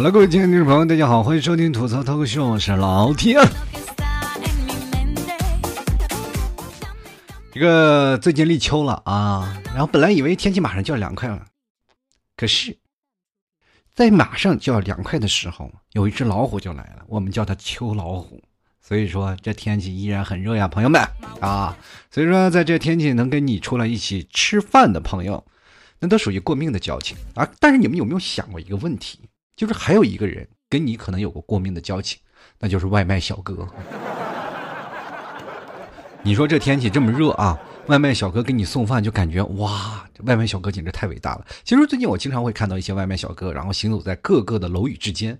好了，各位亲爱的听众朋友，大家好，欢迎收听吐槽脱口秀，我是老天。这个最近立秋了啊，然后本来以为天气马上就要凉快了，可是，在马上就要凉快的时候，有一只老虎就来了，我们叫它秋老虎。所以说，这天气依然很热呀，朋友们啊！所以说，在这天气能跟你出来一起吃饭的朋友，那都属于过命的交情啊。但是你们有没有想过一个问题？就是还有一个人跟你可能有过过命的交情，那就是外卖小哥。你说这天气这么热啊，外卖小哥给你送饭就感觉哇，外卖小哥简直太伟大了。其实最近我经常会看到一些外卖小哥，然后行走在各个的楼宇之间，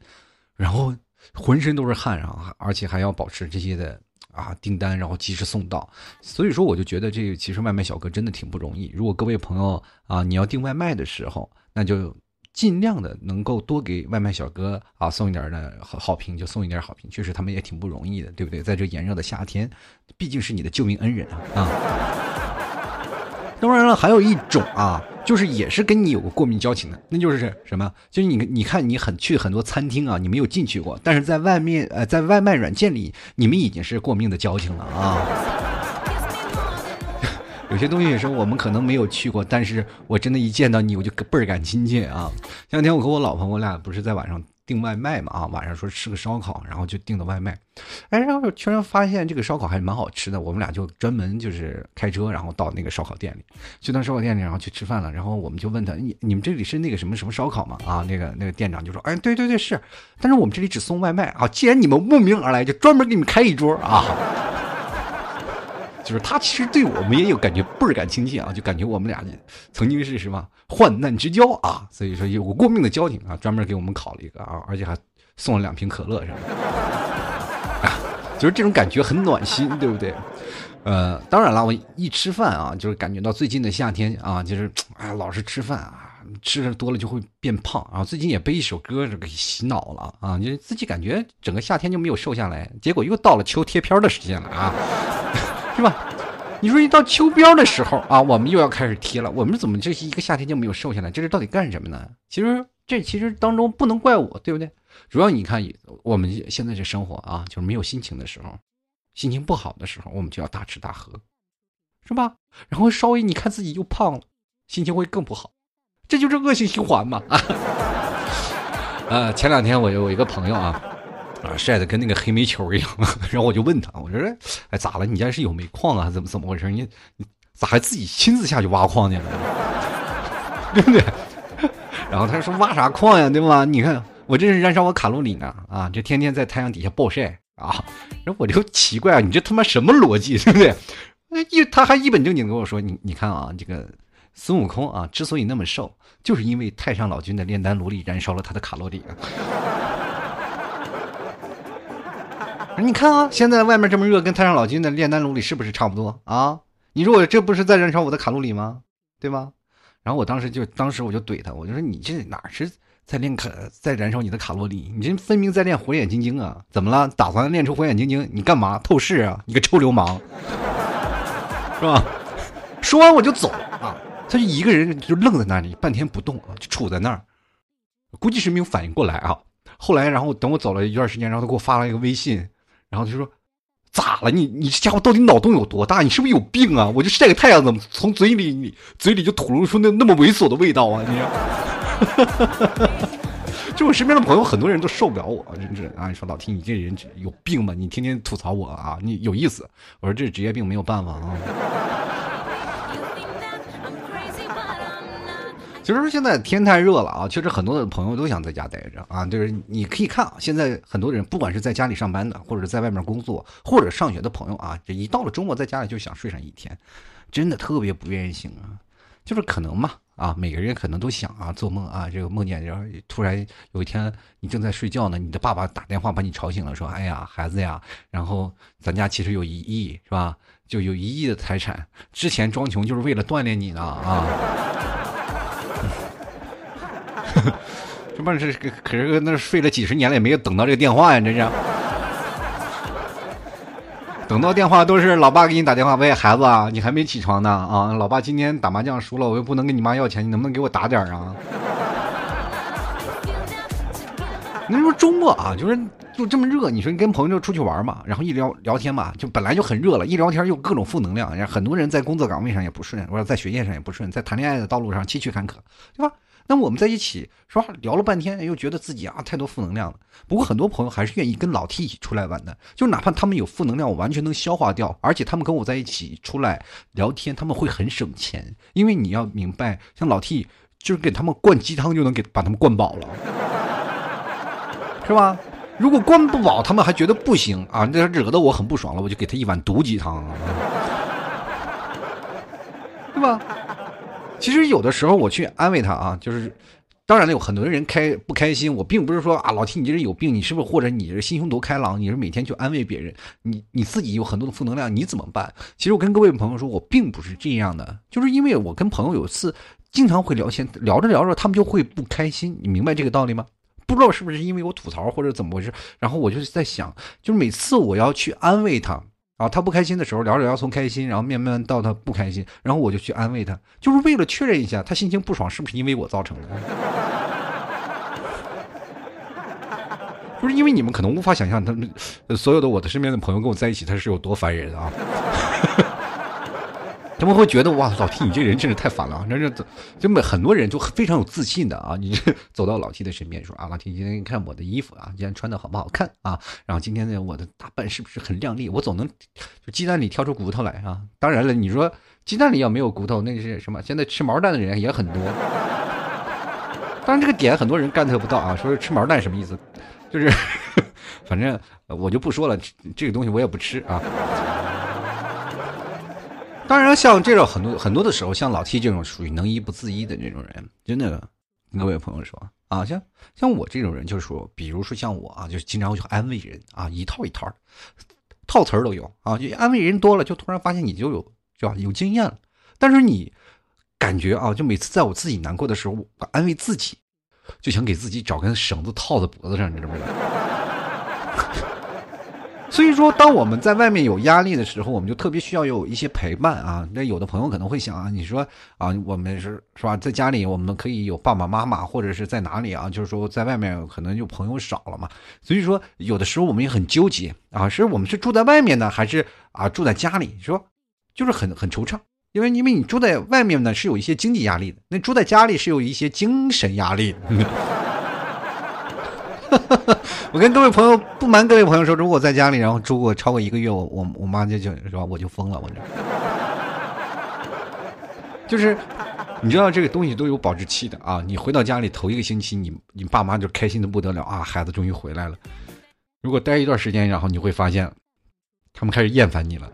然后浑身都是汗啊，而且还要保持这些的啊订单，然后及时送到。所以说，我就觉得这个其实外卖小哥真的挺不容易。如果各位朋友啊，你要订外卖的时候，那就。尽量的能够多给外卖小哥啊送一点的好好评，就送一点好评。确实他们也挺不容易的，对不对？在这炎热的夏天，毕竟是你的救命恩人啊啊！当然了，还有一种啊，就是也是跟你有过过命交情的，那就是什么？就是你你看你很去很多餐厅啊，你没有进去过，但是在外面呃，在外卖软件里，你们已经是过命的交情了啊。有些东西也是我们可能没有去过，但是我真的，一见到你，我就倍儿感亲切啊！前两天我和我老婆，我俩不是在晚上订外卖嘛啊，晚上说吃个烧烤，然后就订的外卖，哎，然后突然发现这个烧烤还蛮好吃的，我们俩就专门就是开车，然后到那个烧烤店里，去到烧烤店里，然后去吃饭了，然后我们就问他，你你们这里是那个什么什么烧烤吗？啊，那个那个店长就说，哎，对对对是，但是我们这里只送外卖啊，既然你们慕名而来，就专门给你们开一桌啊。就是他其实对我们也有感觉倍儿感亲切啊，就感觉我们俩曾经是什么患难之交啊，所以说有过命的交情啊，专门给我们烤了一个啊，而且还送了两瓶可乐什么的，就是这种感觉很暖心，对不对？呃，当然了，我一吃饭啊，就是感觉到最近的夏天啊，就是哎老是吃饭啊，吃的多了就会变胖啊。最近也被一首歌给洗脑了啊，就自己感觉整个夏天就没有瘦下来，结果又到了秋贴片的时间了啊。是吧？你说一到秋膘的时候啊，我们又要开始贴了。我们怎么这一个夏天就没有瘦下来？这是到底干什么呢？其实这其实当中不能怪我，对不对？主要你看，我们现在这生活啊，就是没有心情的时候，心情不好的时候，我们就要大吃大喝，是吧？然后稍微你看自己又胖了，心情会更不好，这就是恶性循环嘛啊！呃，前两天我有一个朋友啊。啊，晒得跟那个黑煤球一样，然后我就问他，我说：“哎，咋了？你家是有煤矿啊，还是怎么怎么回事？你你咋还自己亲自下去挖矿去了？对不对？” 然后他说：“挖啥矿呀？对吧？你看我这是燃烧我卡路里呢，啊，这天天在太阳底下暴晒啊。”然后我就奇怪，你这他妈什么逻辑，对不对？那一他还一本正经跟我说：“你你看啊，这个孙悟空啊，之所以那么瘦，就是因为太上老君的炼丹炉里燃烧了他的卡路里。”你看啊，现在外面这么热，跟太上老君的炼丹炉里是不是差不多啊？你说我这不是在燃烧我的卡路里吗？对吧？然后我当时就，当时我就怼他，我就说你这哪是在练卡，在燃烧你的卡路里？你这分明在练火眼金睛啊！怎么了？打算练出火眼金睛？你干嘛透视啊？你个臭流氓，是吧？说完我就走啊，他就一个人就愣在那里，半天不动啊，就杵在那儿，估计是没有反应过来啊。后来，然后等我走了一段时间，然后他给我发了一个微信。然后就说：“咋了？你你这家伙到底脑洞有多大？你是不是有病啊？我就晒个太阳，怎么从嘴里你嘴里就吐露出那那么猥琐的味道啊？你，就我身边的朋友很多人都受不了我，真是啊！你说老听你这人有病吧？你天天吐槽我啊？你有意思？我说这是职业病，没有办法啊。”其实现在天太热了啊，确实很多的朋友都想在家待着啊。就是你可以看啊，现在很多人不管是在家里上班的，或者在外面工作，或者上学的朋友啊，这一到了周末在家里就想睡上一天，真的特别不愿意醒啊。就是可能嘛啊，每个人可能都想啊，做梦啊，这个梦见然后突然有一天你正在睡觉呢，你的爸爸打电话把你吵醒了，说：“哎呀，孩子呀，然后咱家其实有一亿是吧？就有一亿的财产，之前装穷就是为了锻炼你呢啊。”这不是可是那睡了几十年了，也没有等到这个电话呀！这是，等到电话都是老爸给你打电话，喂，孩子啊，你还没起床呢啊！老爸今天打麻将输了，我又不能跟你妈要钱，你能不能给我打点啊？你说周末啊，就是就这么热，你说你跟朋友出去玩嘛，然后一聊聊天嘛，就本来就很热了，一聊天又各种负能量，然后很多人在工作岗位上也不顺，或者在学业上也不顺，在谈恋爱的道路上崎岖坎坷，对吧？那我们在一起说话聊了半天，又觉得自己啊太多负能量了。不过很多朋友还是愿意跟老 T 一起出来玩的，就哪怕他们有负能量，我完全能消化掉。而且他们跟我在一起出来聊天，他们会很省钱，因为你要明白，像老 T 就是给他们灌鸡汤就能给把他们灌饱了。是吧？如果灌不饱，他们还觉得不行啊，那惹得我很不爽了，我就给他一碗毒鸡汤，对吧？其实有的时候我去安慰他啊，就是，当然了，有很多人开不开心，我并不是说啊，老提你这人有病，你是不是或者你是心胸多开朗，你是每天去安慰别人，你你自己有很多的负能量，你怎么办？其实我跟各位朋友说，我并不是这样的，就是因为我跟朋友有次经常会聊天，聊着聊着他们就会不开心，你明白这个道理吗？不知道是不是因为我吐槽或者怎么回事，然后我就在想，就是每次我要去安慰他啊，他不开心的时候，聊着聊从开心，然后慢慢到他不开心，然后我就去安慰他，就是为了确认一下他心情不爽是不是因为我造成的。不是因为你们可能无法想象，他们所有的我的身边的朋友跟我在一起，他是有多烦人啊。他们会觉得哇，老 T 你这人真是太烦了，那这就每很多人就非常有自信的啊，你 走到老 T 的身边说啊，老 T 今天看我的衣服啊，今天穿的好不好看啊？然后今天呢，我的打扮是不是很靓丽？我总能就鸡蛋里挑出骨头来啊！当然了，你说鸡蛋里要没有骨头，那是什么？现在吃毛蛋的人也很多。当然这个点很多人 get 不到啊，说是吃毛蛋什么意思？就是 反正我就不说了，这个东西我也不吃啊。当然，像这种很多很多的时候，像老 T 这种属于能医不自医的这种人，真的，各位朋友说啊，像像我这种人，就是说，比如说像我啊，就是经常去安慰人啊，一套一套的套词儿都有啊，就安慰人多了，就突然发现你就有是吧，有经验了。但是你感觉啊，就每次在我自己难过的时候，我安慰自己，就想给自己找根绳子套在脖子上，你知道吗？所以说，当我们在外面有压力的时候，我们就特别需要有一些陪伴啊。那有的朋友可能会想啊，你说啊，我们是是吧，在家里我们可以有爸爸妈妈，或者是在哪里啊？就是说，在外面可能就朋友少了嘛。所以说，有的时候我们也很纠结啊，是我们是住在外面呢，还是啊住在家里？说就是很很惆怅，因为因为你住在外面呢是有一些经济压力的，那住在家里是有一些精神压力。我跟各位朋友不瞒各位朋友说，如果在家里然后住过超过一个月，我我我妈就就是吧，我就疯了，我这就是你知道这个东西都有保质期的啊！你回到家里头一个星期，你你爸妈就开心的不得了啊，孩子终于回来了。如果待一段时间，然后你会发现，他们开始厌烦你了。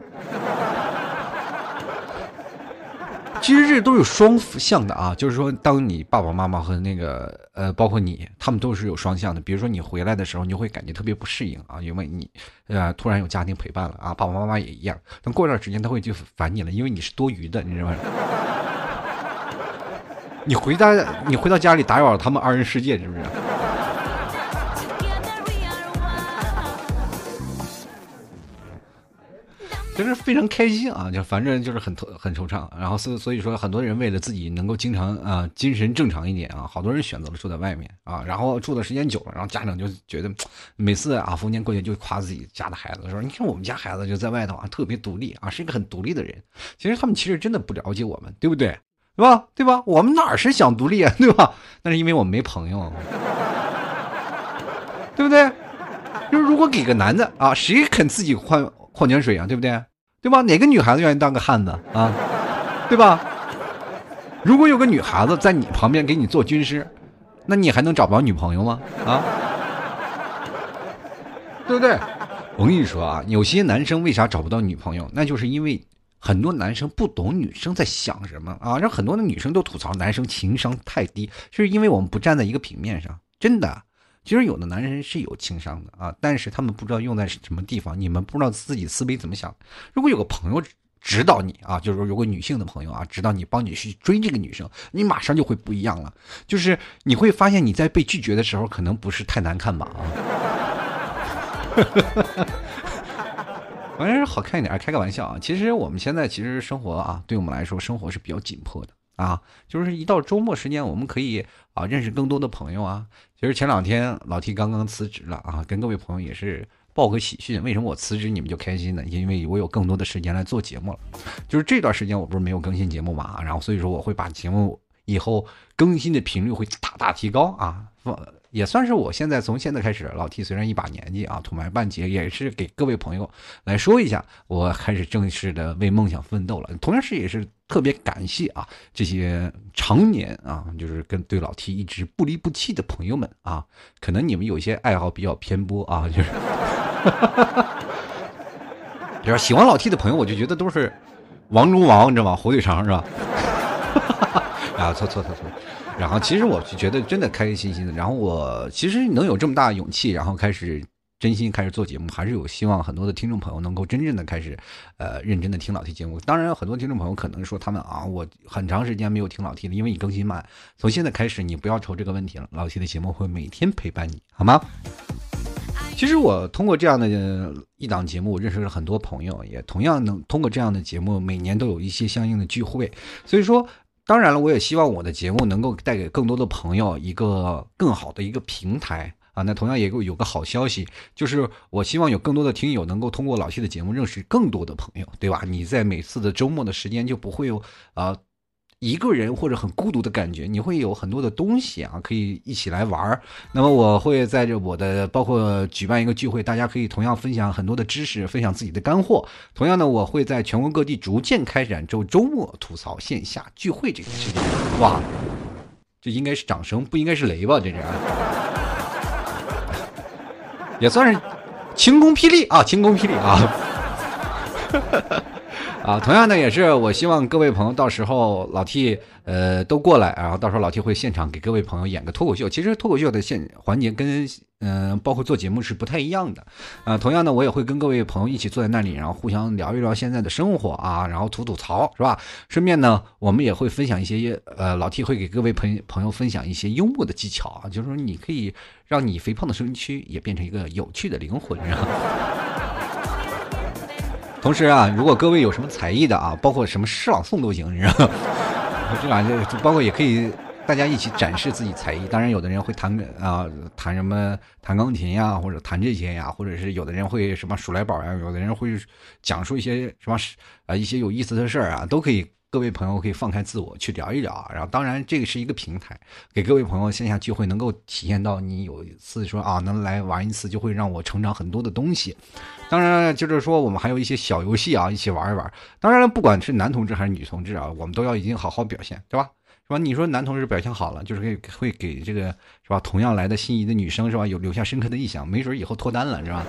其实这都有双向的啊，就是说，当你爸爸妈妈和那个呃，包括你，他们都是有双向的。比如说你回来的时候，你就会感觉特别不适应啊，因为你呃突然有家庭陪伴了啊，爸爸妈妈也一样。等过一段时间，他会就烦你了，因为你是多余的，你知道吗？你回家，你回到家里打扰了他们二人世界，是不是？就是非常开心啊，就反正就是很很惆怅，然后所所以说，很多人为了自己能够经常啊精神正常一点啊，好多人选择了住在外面啊，然后住的时间久了，然后家长就觉得每次啊逢年过节就夸自己家的孩子，说你看我们家孩子就在外头啊特别独立啊，是一个很独立的人。其实他们其实真的不了解我们，对不对？对吧？对吧？我们哪是想独立啊，对吧？那是因为我们没朋友，对不对？就是如果给个男的啊，谁肯自己换？矿泉水啊，对不对？对吧？哪个女孩子愿意当个汉子啊？对吧？如果有个女孩子在你旁边给你做军师，那你还能找不着女朋友吗？啊？对不对？我跟你说啊，有些男生为啥找不到女朋友？那就是因为很多男生不懂女生在想什么啊！让很多的女生都吐槽男生情商太低，就是因为我们不站在一个平面上，真的。其实有的男人是有情商的啊，但是他们不知道用在什么地方，你们不知道自己思维怎么想。如果有个朋友指导你啊，就是说如果女性的朋友啊，指导你帮你去追这个女生，你马上就会不一样了。就是你会发现你在被拒绝的时候，可能不是太难看吧啊。反正是好看一点，开个玩笑啊。其实我们现在其实生活啊，对我们来说生活是比较紧迫的啊，就是一到周末时间，我们可以啊认识更多的朋友啊。其实前两天老 T 刚刚辞职了啊，跟各位朋友也是报个喜讯。为什么我辞职你们就开心呢？因为我有更多的时间来做节目了。就是这段时间我不是没有更新节目嘛，然后所以说我会把节目以后更新的频率会大大提高啊。也算是我现在从现在开始，老 T 虽然一把年纪啊，土埋半截，也是给各位朋友来说一下，我开始正式的为梦想奋斗了。同样是也是特别感谢啊，这些常年啊，就是跟对老 T 一直不离不弃的朋友们啊。可能你们有些爱好比较偏颇啊，就是，就是喜欢老 T 的朋友，我就觉得都是王中王，你知道吗？火腿肠是吧？啊，错错错错。然后其实我就觉得真的开开心心的。然后我其实能有这么大勇气，然后开始真心开始做节目，还是有希望很多的听众朋友能够真正的开始，呃，认真的听老 T 节目。当然，很多听众朋友可能说他们啊，我很长时间没有听老 T 了，因为你更新慢。从现在开始，你不要愁这个问题了，老 T 的节目会每天陪伴你，好吗？其实我通过这样的一档节目，认识了很多朋友，也同样能通过这样的节目，每年都有一些相应的聚会。所以说。当然了，我也希望我的节目能够带给更多的朋友一个更好的一个平台啊。那同样也有有个好消息，就是我希望有更多的听友能够通过老谢的节目认识更多的朋友，对吧？你在每次的周末的时间就不会有啊。一个人或者很孤独的感觉，你会有很多的东西啊，可以一起来玩儿。那么我会在这我的包括举办一个聚会，大家可以同样分享很多的知识，分享自己的干货。同样呢，我会在全国各地逐渐开展周周末吐槽线下聚会这个事情。哇，这应该是掌声，不应该是雷吧？这是，也算是晴空霹雳啊，晴空霹雳啊。啊，同样的也是，我希望各位朋友到时候老 T 呃都过来，然后到时候老 T 会现场给各位朋友演个脱口秀。其实脱口秀的现环节跟嗯包括做节目是不太一样的。啊，同样的我也会跟各位朋友一起坐在那里，然后互相聊一聊现在的生活啊，然后吐吐槽是吧？顺便呢，我们也会分享一些呃老 T 会给各位朋朋友分享一些幽默的技巧啊，就是说你可以让你肥胖的身躯也变成一个有趣的灵魂，是吧？同时啊，如果各位有什么才艺的啊，包括什么诗朗诵都行，你知道吗？这玩意就包括也可以大家一起展示自己才艺。当然，有的人会弹啊，弹什么弹钢琴呀，或者弹这些呀，或者是有的人会什么数来宝呀，有的人会讲述一些什么啊一些有意思的事儿啊，都可以。各位朋友可以放开自我去聊一聊啊，然后当然这个是一个平台，给各位朋友线下聚会能够体验到你有一次说啊能来玩一次就会让我成长很多的东西。当然就是说我们还有一些小游戏啊一起玩一玩。当然了，不管是男同志还是女同志啊，我们都要一定好好表现，对吧？是吧？你说男同志表现好了，就是会会给这个是吧同样来的心仪的女生是吧有留下深刻的印象，没准以后脱单了是吧？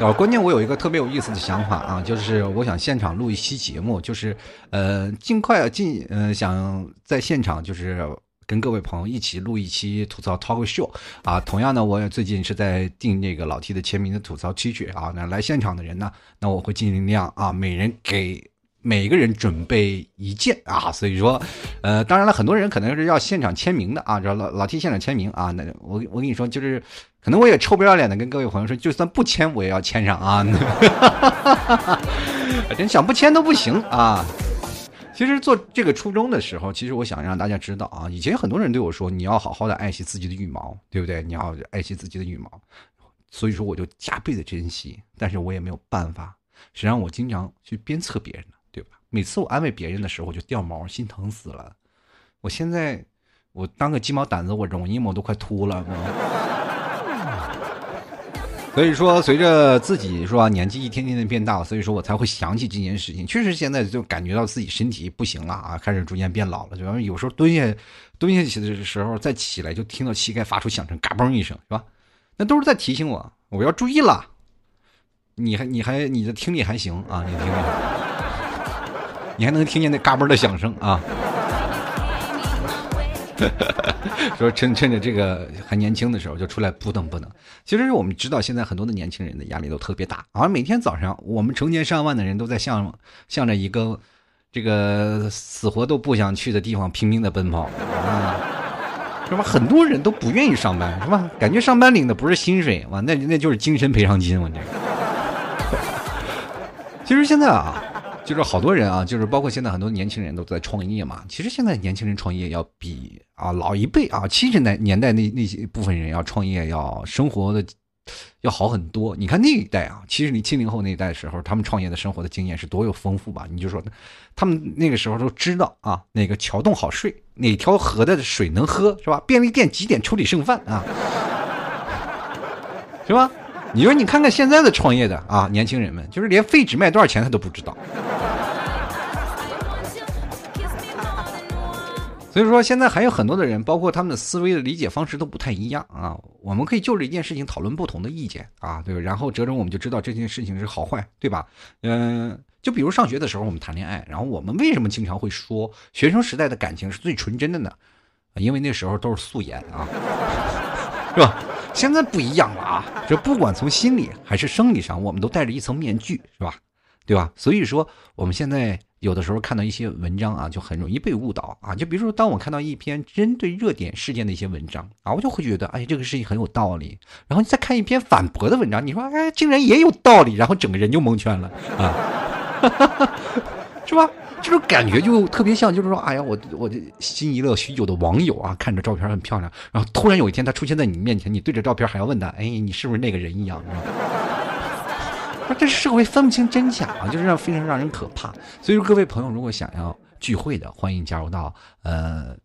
啊，关键我有一个特别有意思的想法啊，就是我想现场录一期节目，就是呃，尽快尽呃，想在现场就是跟各位朋友一起录一期吐槽 talk show 啊。同样呢，我也最近是在订那个老 T 的签名的吐槽 T 恤啊。那来现场的人呢，那我会尽量啊，每人给。每个人准备一件啊，所以说，呃，当然了，很多人可能是要现场签名的啊，找老老 T 现场签名啊。那我我跟你说，就是可能我也臭不要脸的跟各位朋友说，就算不签我也要签上啊。真想不签都不行啊。其实做这个初衷的时候，其实我想让大家知道啊，以前很多人对我说，你要好好的爱惜自己的羽毛，对不对？你要爱惜自己的羽毛，所以说我就加倍的珍惜，但是我也没有办法，实际上我经常去鞭策别人。每次我安慰别人的时候，我就掉毛，心疼死了。我现在，我当个鸡毛掸子，我容易吗？我都快秃了。所以说，随着自己是吧，年纪一天天的变大，所以说我才会想起这件事情。确实，现在就感觉到自己身体不行了啊，开始逐渐变老了。主要有时候蹲下，蹲下去的时候再起来，就听到膝盖发出响声，嘎嘣一声，是吧？那都是在提醒我，我要注意了。你还，你还，你的听力还行啊？你听力。你还能听见那嘎嘣的响声啊！说趁趁着这个还年轻的时候就出来扑腾扑腾。其实我们知道，现在很多的年轻人的压力都特别大啊。每天早上，我们成千上万的人都在向向着一个这个死活都不想去的地方拼命的奔跑啊，是吧？很多人都不愿意上班，是吧？感觉上班领的不是薪水，哇，那那就是精神赔偿金，我这个。其实现在啊。就是好多人啊，就是包括现在很多年轻人都在创业嘛。其实现在年轻人创业要比啊老一辈啊七十年年代那那些部分人要创业要生活的要好很多。你看那一代啊，七十零七零后那一代的时候，他们创业的生活的经验是多有丰富吧？你就说，他们那个时候都知道啊，哪个桥洞好睡，哪条河的水能喝，是吧？便利店几点处理剩饭啊？是吧？你说你看看现在的创业的啊，年轻人们，就是连废纸卖多少钱他都不知道。所以说，现在还有很多的人，包括他们的思维的理解方式都不太一样啊。我们可以就这一件事情讨论不同的意见啊，对吧？然后折中，我们就知道这件事情是好坏，对吧？嗯，就比如上学的时候我们谈恋爱，然后我们为什么经常会说学生时代的感情是最纯真的呢？因为那时候都是素颜啊，是吧？现在不一样了啊，这不管从心理还是生理上，我们都戴着一层面具，是吧？对吧？所以说，我们现在。有的时候看到一些文章啊，就很容易被误导啊。就比如说，当我看到一篇针对热点事件的一些文章啊，我就会觉得，哎，这个事情很有道理。然后你再看一篇反驳的文章，你说，哎，竟然也有道理，然后整个人就蒙圈了啊，是吧？这种感觉就特别像，就是说，哎呀，我我这心仪了许久的网友啊，看着照片很漂亮，然后突然有一天他出现在你面前，你对着照片还要问他，哎，你是不是那个人一样？这社会分不清真假啊，就是让非常让人可怕。所以说，各位朋友，如果想要聚会的，欢迎加入到呃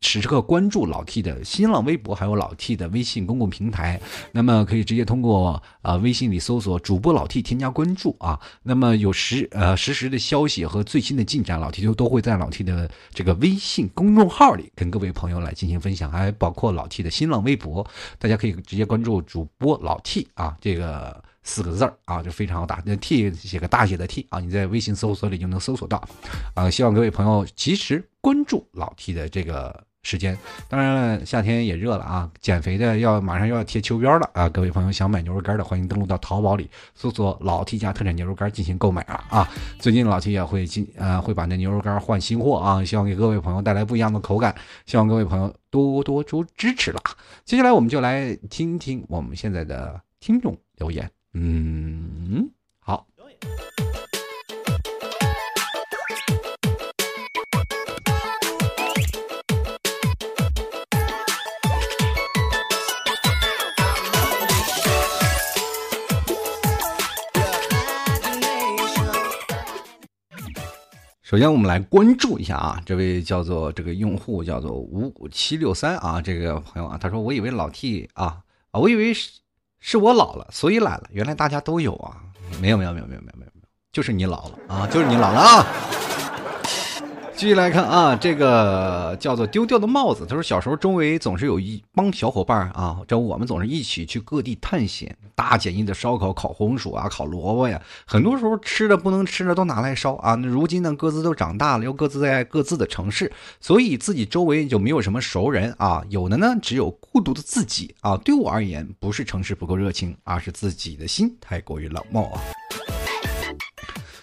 时刻关注老 T 的新浪微博，还有老 T 的微信公共平台。那么可以直接通过啊微信里搜索主播老 T 添加关注啊。那么有实呃实时的消息和最新的进展，老 T 就都会在老 T 的这个微信公众号里跟各位朋友来进行分享，还包括老 T 的新浪微博，大家可以直接关注主播老 T 啊这个。四个字儿啊，就非常好打，那 T 写个大写的 T 啊，你在微信搜索里就能搜索到，啊，希望各位朋友及时关注老 T 的这个时间。当然了，夏天也热了啊，减肥的要马上又要贴秋膘了啊，各位朋友想买牛肉干的，欢迎登录到淘宝里搜索老 T 家特产牛肉干进行购买了啊。最近老 T 也会进呃会把那牛肉干换新货啊，希望给各位朋友带来不一样的口感，希望各位朋友多多多支持了。接下来我们就来听听我们现在的听众留言。嗯，好。首先，我们来关注一下啊，这位叫做这个用户叫做五五七六三啊，这个朋友啊，他说：“我以为老 T 啊啊，我以为是。”是我老了，所以懒了。原来大家都有啊，没有没有没有没有没有没有，就是你老了啊，就是你老了啊。继续来看啊，这个叫做丢掉的帽子。他说小时候周围总是有一帮小伙伴啊，这我们总是一起去各地探险，大简易的烧烤、烤红薯啊、烤萝卜呀，很多时候吃的不能吃的都拿来烧啊。那如今呢，各自都长大了，又各自在各自的城市，所以自己周围就没有什么熟人啊，有的呢只有孤独的自己啊。对我而言，不是城市不够热情，而是自己的心太过于冷漠啊。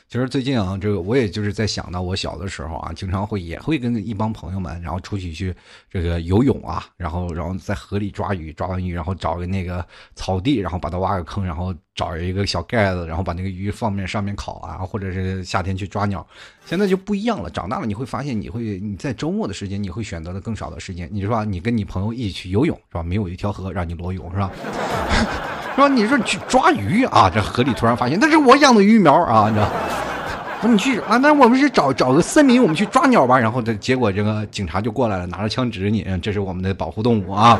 其实最近啊，这个我也就是在想到我小的时候啊，经常会也会跟一帮朋友们，然后出去去这个游泳啊，然后然后在河里抓鱼，抓完鱼然后找个那个草地，然后把它挖个坑，然后找一个小盖子，然后把那个鱼放面上面烤啊，或者是夏天去抓鸟。现在就不一样了，长大了你会发现，你会你在周末的时间你会选择的更少的时间。你说你跟你朋友一起去游泳是吧？没有一条河让你裸泳是吧？是吧你说去抓鱼啊，这河里突然发现那是我养的鱼苗啊，你知道？说你去啊，那我们是找找个森林，我们去抓鸟吧。然后这结果这个警察就过来了，拿着枪指着你，这是我们的保护动物啊。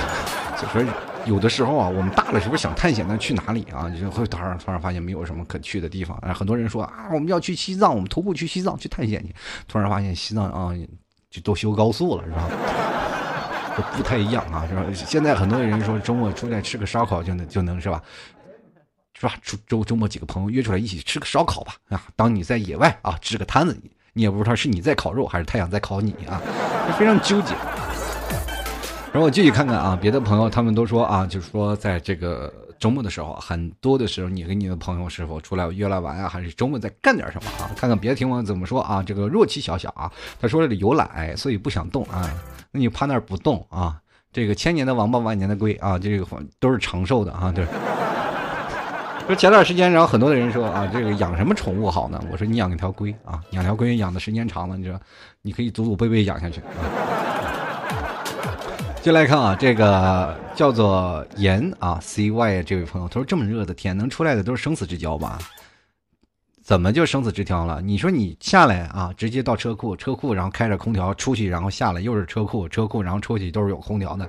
就说有的时候啊，我们大了是不是想探险？那去哪里啊？就会突然突然发现没有什么可去的地方。很多人说啊，我们要去西藏，我们徒步去西藏去探险去。突然发现西藏啊，就都修高速了，是吧？不太一样啊，是吧？现在很多人说周末出来吃个烧烤就能就能是吧？是吧？周周周末几个朋友约出来一起吃个烧烤吧啊！当你在野外啊支个摊子，你也不知道是你在烤肉还是太阳在烤你啊，非常纠结。然后我继续看看啊，别的朋友他们都说啊，就是说在这个周末的时候，很多的时候你跟你的朋友是否出来约来玩啊，还是周末在干点什么啊？看看别的听众怎么说啊？这个若气小小啊，他说了有懒，所以不想动啊。那你趴那儿不动啊？这个千年的王八万年的龟啊，这个都是长寿的啊，对。说前段时间，然后很多的人说啊，这个养什么宠物好呢？我说你养一条龟啊，养条龟养的时间长了，你说，你可以祖祖辈辈养下去。就来看啊，这个叫做严啊，C Y 这位朋友，他说这么热的天，能出来的都是生死之交吧？怎么就生死之交了？你说你下来啊，直接到车库，车库然后开着空调出去，然后下来又是车库，车库然后出去都是有空调的，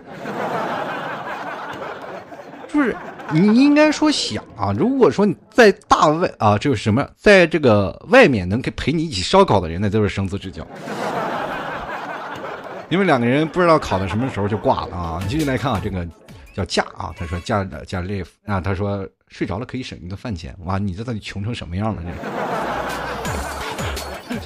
就是你应该说想啊，如果说你在大外啊，这个什么，在这个外面能给陪你一起烧烤的人，那都是生死之交。因为两个人不知道考到什么时候就挂了啊！你继续来看啊，这个叫嫁啊，他说嫁嫁 live 啊，他说。睡着了可以省一顿饭钱，哇！你这到底穷成什么样了？这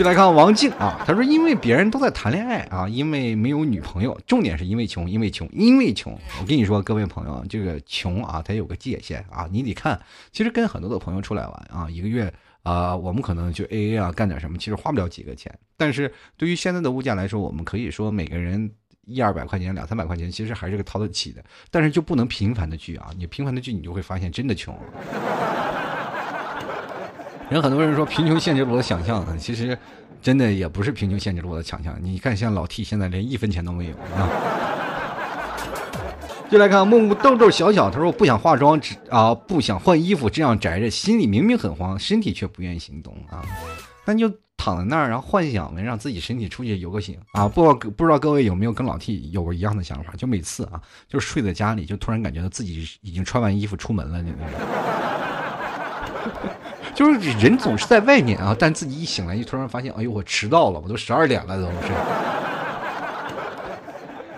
就来看王静啊，他说因为别人都在谈恋爱啊，因为没有女朋友，重点是因为穷，因为穷，因为穷。我跟你说，各位朋友，这个穷啊，它有个界限啊，你得看。其实跟很多的朋友出来玩啊，一个月啊，我们可能就 A A 啊，干点什么，其实花不了几个钱。但是对于现在的物价来说，我们可以说每个人。一二百块钱，两三百块钱，其实还是个掏得起的，但是就不能频繁的聚啊！你频繁的聚，你就会发现真的穷。人很多人说贫穷限制了我的想象，其实真的也不是贫穷限制了我的想象。你看，像老 T 现在连一分钱都没有啊！就来看木木豆豆小小，他说不想化妆，只啊不想换衣服，这样宅着，心里明明很慌，身体却不愿意行动啊，那就。躺在那儿，然后幻想着让自己身体出去游个行啊！不不知道各位有没有跟老 T 有过一样的想法？就每次啊，就是睡在家里，就突然感觉到自己已经穿完衣服出门了，那种。就是人总是在外面啊，但自己一醒来，就突然发现，哎呦，我迟到了，我都十二点了，都是。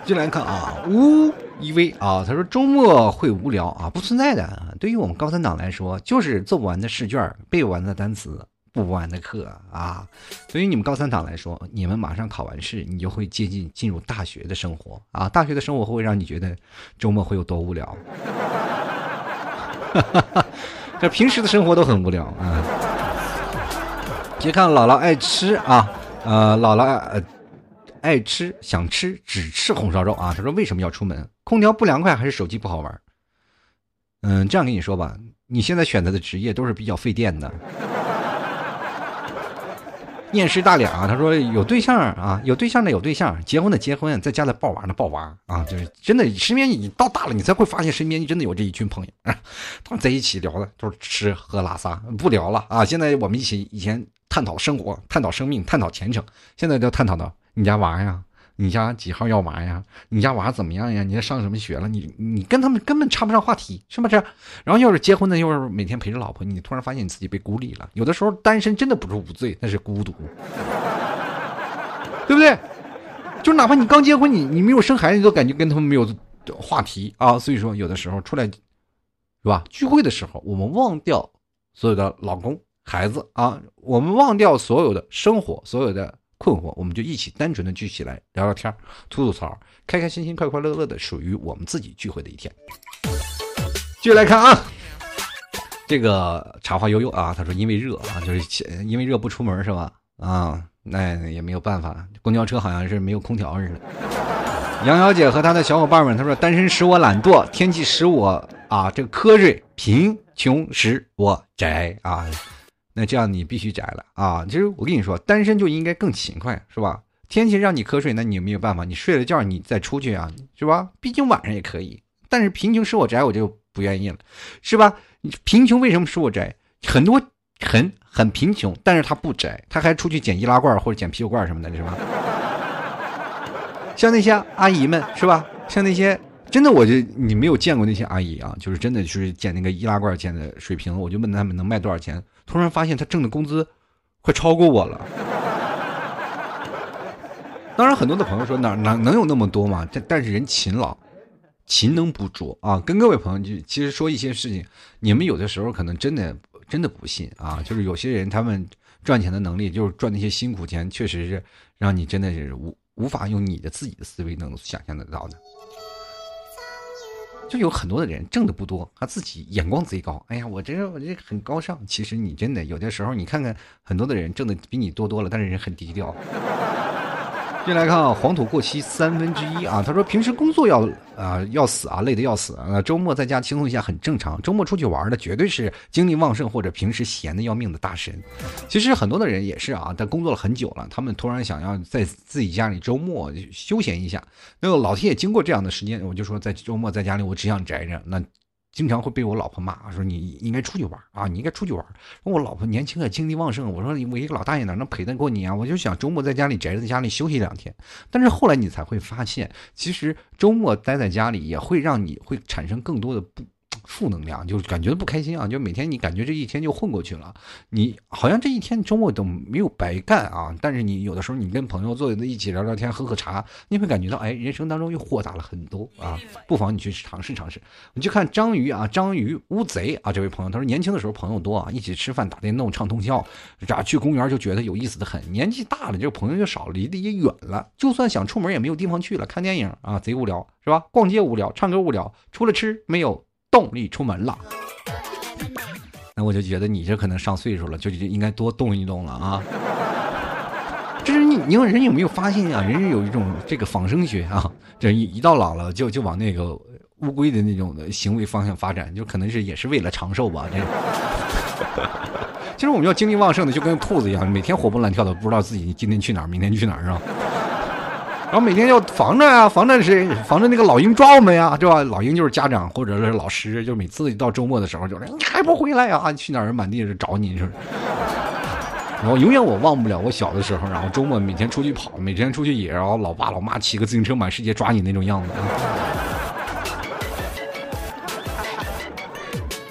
进来看啊，呜一威啊，他说周末会无聊啊，不存在的。对于我们高三党来说，就是做不完的试卷，背不完的单词。补不完的课啊！对于你们高三党来说，你们马上考完试，你就会接近进入大学的生活啊！大学的生活会让你觉得周末会有多无聊？这平时的生活都很无聊啊！别看姥姥爱吃啊，呃，姥姥呃爱吃，想吃只吃红烧肉啊！他说为什么要出门？空调不凉快还是手机不好玩？嗯，这样跟你说吧，你现在选择的职业都是比较费电的。面试大脸啊，他说有对象啊，有对象的有对象，结婚的结婚，在家里抱娃的抱娃啊，就是真的，身边你到大了，你才会发现身边真的有这一群朋友啊，他们在一起聊的都是吃喝拉撒，不聊了啊。现在我们一起以前探讨生活，探讨生命，探讨前程，现在就探讨到你家娃呀。你家几号要娃呀？你家娃怎么样呀？你在上什么学了？你你跟他们根本插不上话题，是不是？然后要是结婚的，又是每天陪着老婆，你突然发现你自己被孤立了。有的时候单身真的不是无罪，那是孤独，对不对？就哪怕你刚结婚，你你没有生孩子，你都感觉跟他们没有话题啊。所以说，有的时候出来，是吧？聚会的时候，我们忘掉所有的老公、孩子啊，我们忘掉所有的生活，所有的。困惑，我们就一起单纯的聚起来聊聊天吐吐槽，开开心心、快快乐乐的，属于我们自己聚会的一天。继续来看啊，这个茶花悠悠啊，他说因为热啊，就是因为热不出门是吧？啊，那也没有办法，公交车好像是没有空调似的。杨小姐和她的小伙伴们，他说单身使我懒惰，天气使我啊这个瞌睡，贫穷使我宅啊。那这样你必须宅了啊！其实我跟你说，单身就应该更勤快，是吧？天气让你瞌睡，那你也没有办法，你睡了觉你再出去啊，是吧？毕竟晚上也可以。但是贫穷使我宅，我就不愿意了，是吧？贫穷为什么使我宅？很多很很贫穷，但是他不宅，他还出去捡易拉罐或者捡啤酒罐什么的，是吧？像那些阿姨们，是吧？像那些。真的，我就你没有见过那些阿姨啊，就是真的就是捡那个易拉罐捡的水瓶，我就问他们能卖多少钱，突然发现他挣的工资快超过我了。当然，很多的朋友说哪哪能有那么多嘛？但但是人勤劳，勤能补拙啊。跟各位朋友就其实说一些事情，你们有的时候可能真的真的不信啊。就是有些人他们赚钱的能力，就是赚那些辛苦钱，确实是让你真的是无无法用你的自己的思维能想象得到的。就有很多的人挣的不多，他自己眼光贼高。哎呀，我这我这很高尚。其实你真的有的时候，你看看很多的人挣的比你多多了，但是人很低调。接来看啊，黄土过期三分之一啊。他说平时工作要啊要死啊，累的要死啊。周末在家轻松一下很正常。周末出去玩的绝对是精力旺盛或者平时闲的要命的大神。其实很多的人也是啊，但工作了很久了，他们突然想要在自己家里周末休闲一下。那个老天也经过这样的时间，我就说在周末在家里我只想宅着那。经常会被我老婆骂，说你应该出去玩啊，你应该出去玩。我老婆年轻啊，精力旺盛。我说我一个老大爷哪能陪得过你啊？我就想周末在家里宅在家里休息两天。但是后来你才会发现，其实周末待在家里也会让你会产生更多的不。负能量就是感觉不开心啊，就每天你感觉这一天就混过去了，你好像这一天周末都没有白干啊。但是你有的时候你跟朋友坐在一起聊聊天、喝喝茶，你会感觉到哎，人生当中又豁达了很多啊。不妨你去尝试尝试。你就看章鱼啊，章鱼乌贼啊，这位朋友他说年轻的时候朋友多啊，一起吃饭、打电动、唱通宵，这去公园就觉得有意思的很。年纪大了，这个朋友就少了，离得也远了，就算想出门也没有地方去了。看电影啊，贼无聊是吧？逛街无聊，唱歌无聊，除了吃没有。动力出门了，那我就觉得你这可能上岁数了，就就应该多动一动了啊。这是你，你人有没有发现啊？人有一种这个仿生学啊，这一一到老了就就往那个乌龟的那种的行为方向发展，就可能是也是为了长寿吧。这 其实我们要精力旺盛的，就跟兔子一样，每天活蹦乱跳的，不知道自己今天去哪儿，明天去哪儿啊。然后每天要防着呀，防着谁？防着那个老鹰抓我们呀，对吧？老鹰就是家长或者是老师，就每次到周末的时候，就说你还不回来呀？去哪儿？满地是找你，是。然后永远我忘不了我小的时候，然后周末每天出去跑，每天出去野，然后老爸老妈骑个自行车满世界抓你那种样子。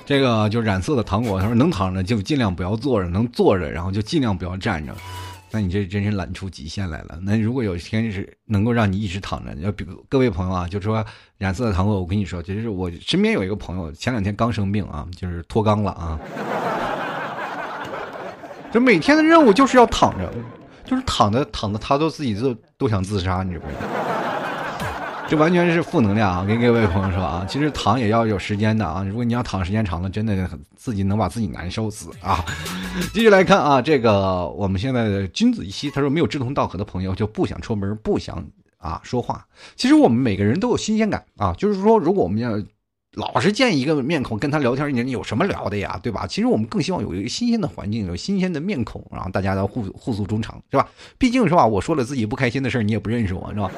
这个就染色的糖果，他说能躺着就尽量不要坐着，能坐着然后就尽量不要站着。那你这真是懒出极限来了。那如果有一天是能够让你一直躺着，要比如各位朋友啊，就说染色的糖果，我跟你说，其实我身边有一个朋友，前两天刚生病啊，就是脱肛了啊，就每天的任务就是要躺着，就是躺着躺着，他都自己都都想自杀，你知不知道？这完全是负能量啊！跟各位朋友说啊，其实躺也要有时间的啊。如果你要躺时间长了，真的自己能把自己难受死啊！继续来看啊，这个我们现在的君子一息，他说没有志同道合的朋友就不想出门，不想啊说话。其实我们每个人都有新鲜感啊，就是说，如果我们要老是见一个面孔跟他聊天，你有什么聊的呀？对吧？其实我们更希望有一个新鲜的环境，有新鲜的面孔，然后大家都互互诉衷肠，是吧？毕竟是吧，我说了自己不开心的事你也不认识我，是吧？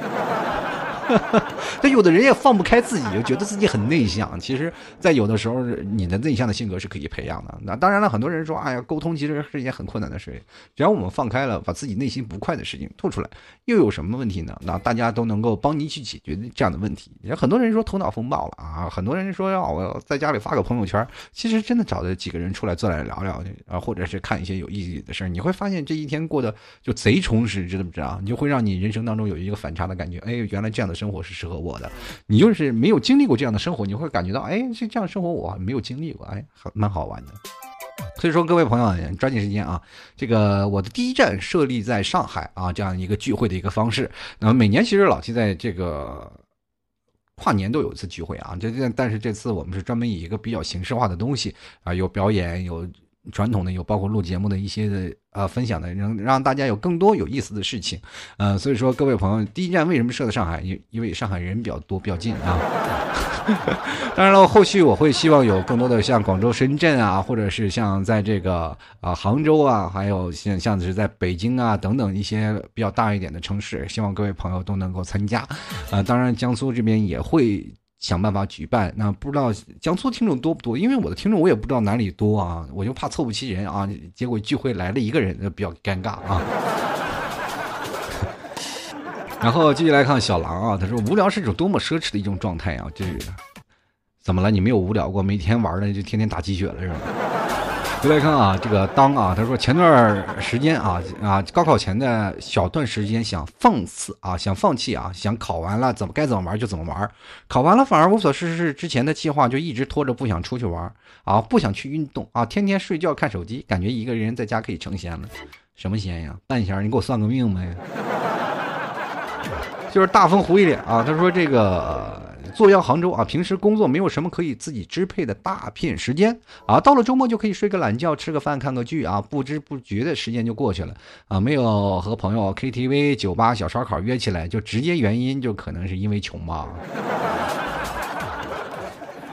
但有的人也放不开自己，就觉得自己很内向。其实，在有的时候，你的内向的性格是可以培养的。那当然了，很多人说，哎呀，沟通其实是一件很困难的事。只要我们放开了，把自己内心不快的事情吐出来，又有什么问题呢？那大家都能够帮你去解决这样的问题。也很多人说头脑风暴了啊，很多人说要我在家里发个朋友圈。其实真的找的几个人出来坐下来聊聊啊，或者是看一些有意义的事儿，你会发现这一天过得就贼充实，知道不知道？你就会让你人生当中有一个反差的感觉。哎，原来这样的。生活是适合我的，你就是没有经历过这样的生活，你会感觉到，哎，这这样生活我没有经历过，哎，蛮好玩的。所以说，各位朋友，抓紧时间啊！这个我的第一站设立在上海啊，这样一个聚会的一个方式。那么每年其实老七在这个跨年都有一次聚会啊，这但是这次我们是专门以一个比较形式化的东西啊，有表演有。传统的有包括录节目的一些的呃分享的，让让大家有更多有意思的事情，呃，所以说各位朋友，第一站为什么设在上海？因因为上海人比较多，比较近啊。当然了，后续我会希望有更多的像广州、深圳啊，或者是像在这个啊杭州啊，还有像像是在北京啊等等一些比较大一点的城市，希望各位朋友都能够参加。呃，当然江苏这边也会。想办法举办，那不知道江苏听众多不多？因为我的听众我也不知道哪里多啊，我就怕凑不齐人啊。结果聚会来了一个人，比较尴尬啊。然后继续来看小狼啊，他说无聊是一种多么奢侈的一种状态啊，这是怎么了？你没有无聊过？每天玩的就天天打鸡血了是吧？再来看啊，这个当啊，他说前段时间啊啊，高考前的小段时间想放肆啊，想放弃啊，想考完了怎么该怎么玩就怎么玩，考完了反而无所事事，之前的计划就一直拖着不想出去玩啊，不想去运动啊，天天睡觉看手机，感觉一个人在家可以成仙了，什么仙呀？半仙，你给我算个命呗。就是大风胡一脸啊，他说这个坐阳杭州啊，平时工作没有什么可以自己支配的大片时间啊，到了周末就可以睡个懒觉，吃个饭，看个剧啊，不知不觉的时间就过去了啊，没有和朋友 KTV、酒吧、小烧烤约起来，就直接原因就可能是因为穷吧。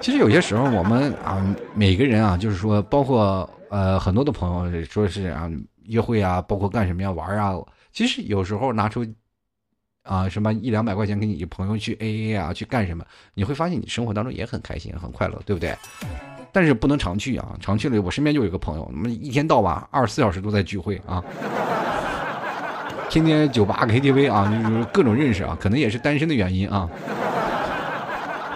其实有些时候我们啊，每个人啊，就是说，包括呃很多的朋友说是啊约会啊，包括干什么呀玩啊，其实有时候拿出。啊，什么一两百块钱给你朋友去 A A 啊，去干什么？你会发现你生活当中也很开心，很快乐，对不对？但是不能常去啊，常去了，我身边就有一个朋友，那么一天到晚二十四小时都在聚会啊，天天酒吧 K T V 啊，就是各种认识啊，可能也是单身的原因啊，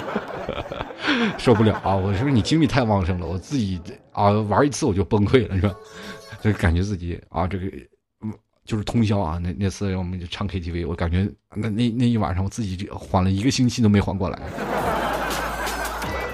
受不了啊！我说你精力太旺盛了，我自己啊玩一次我就崩溃了，是吧？就感觉自己啊这个。就是通宵啊！那那次我们就唱 KTV，我感觉那那那一晚上我自己缓了一个星期都没缓过来。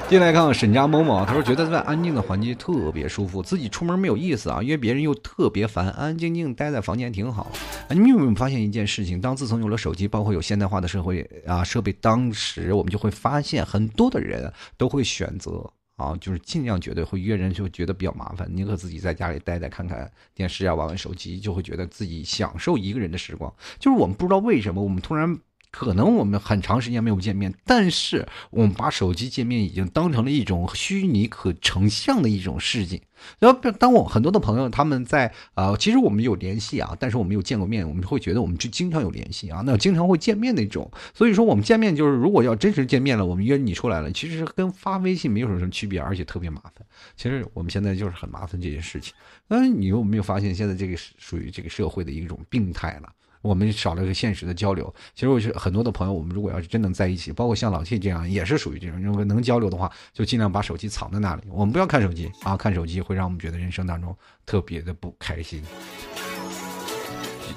进来看看沈家某某，他说觉得在安静的环境特别舒服，自己出门没有意思啊，约别人又特别烦，安安静静待在房间挺好。你有没有发现一件事情？当自从有了手机，包括有现代化的社会啊设备，当时我们就会发现很多的人都会选择。啊，就是尽量觉得会约人，就觉得比较麻烦，宁可自己在家里待待，看看电视啊，玩玩手机，就会觉得自己享受一个人的时光。就是我们不知道为什么，我们突然。可能我们很长时间没有见面，但是我们把手机见面已经当成了一种虚拟可成像的一种事情。然后，当我很多的朋友他们在啊，其实我们有联系啊，但是我们有见过面，我们会觉得我们就经常有联系啊，那经常会见面那种。所以说，我们见面就是如果要真实见面了，我们约你出来了，其实跟发微信没有什么区别，而且特别麻烦。其实我们现在就是很麻烦这件事情。嗯，你有没有发现现在这个属于这个社会的一种病态了？我们少了个现实的交流。其实我是很多的朋友，我们如果要是真能在一起，包括像老 T 这样，也是属于这种，如果能交流的话，就尽量把手机藏在那里。我们不要看手机啊，看手机会让我们觉得人生当中特别的不开心。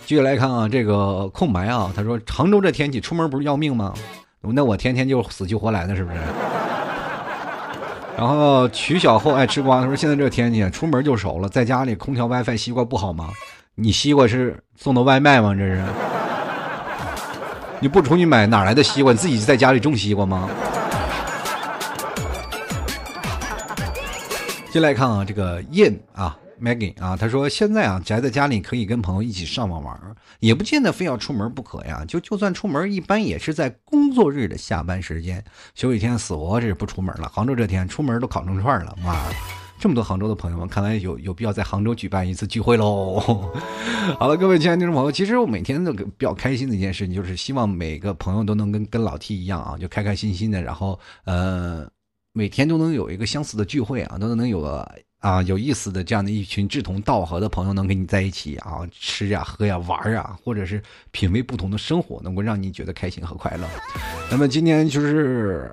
继续来看啊，这个空白啊，他说杭州这天气出门不是要命吗？那我天天就死去活来的，是不是？然后曲小厚爱吃瓜，他说现在这天气出门就熟了，在家里空调、WiFi、西瓜不好吗？你西瓜是送的外卖吗？这是？你不出去买哪来的西瓜？你自己在家里种西瓜吗？进来看啊，这个燕啊，Maggie 啊，他说现在啊宅在家里可以跟朋友一起上网玩，也不见得非要出门不可呀。就就算出门，一般也是在工作日的下班时间。休息天死活是不出门了。杭州这天出门都烤成串了，妈的。这么多杭州的朋友们，看来有有必要在杭州举办一次聚会喽。好了，各位亲爱的听众朋友，其实我每天都比较开心的一件事情，就是希望每个朋友都能跟跟老 T 一样啊，就开开心心的，然后呃，每天都能有一个相似的聚会啊，都能有个啊有意思的这样的一群志同道合的朋友能跟你在一起啊，吃呀喝呀玩啊，或者是品味不同的生活，能够让你觉得开心和快乐。那么今天就是。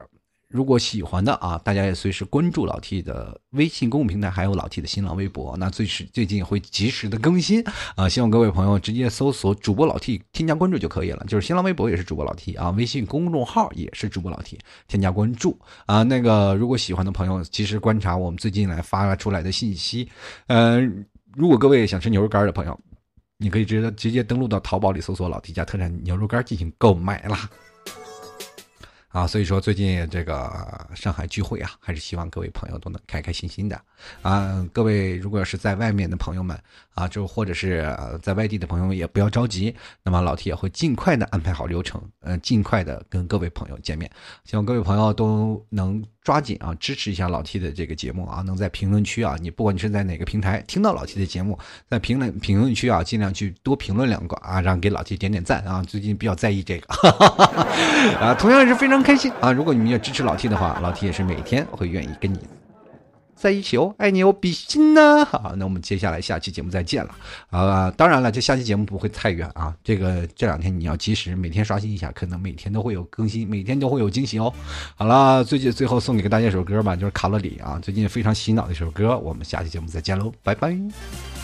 如果喜欢的啊，大家也随时关注老 T 的微信公众平台，还有老 T 的新浪微博，那最是最近会及时的更新啊。希望各位朋友直接搜索主播老 T，添加关注就可以了。就是新浪微博也是主播老 T 啊，微信公众号也是主播老 T，添加关注啊。那个如果喜欢的朋友，及时观察我们最近来发出来的信息。嗯，如果各位想吃牛肉干的朋友，你可以直接直接登录到淘宝里搜索老 T 家特产牛肉干进行购买啦。啊，所以说最近这个上海聚会啊，还是希望各位朋友都能开开心心的啊。各位如果是在外面的朋友们啊，就或者是在外地的朋友也不要着急，那么老 T 也会尽快的安排好流程，呃，尽快的跟各位朋友见面。希望各位朋友都能。抓紧啊，支持一下老 T 的这个节目啊！能在评论区啊，你不管你是在哪个平台听到老 T 的节目，在评论评论区啊，尽量去多评论两个啊，让给老 T 点点赞啊！最近比较在意这个，啊，同样也是非常开心啊！如果你们要支持老 T 的话，老 T 也是每天会愿意跟你。在一起哦，爱你哦，比心呢。好，那我们接下来下期节目再见了啊！当然了，这下期节目不会太远啊。这个这两天你要及时每天刷新一下，可能每天都会有更新，每天都会有惊喜哦。好了，最近最后送给大家一首歌吧，就是卡乐里啊，最近非常洗脑的一首歌。我们下期节目再见喽，拜拜。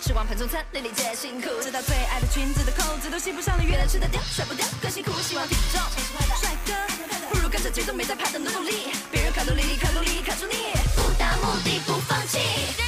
时光盘中餐，粒粒皆辛苦。这到最爱的裙子的，扣子都系不上了。月亮吃的掉，甩不掉，更辛苦。希望体重超市快的帅哥，不如跟着节奏。没在怕，的努努力。别人卡路里，卡路里卡住你，不达目的不放弃。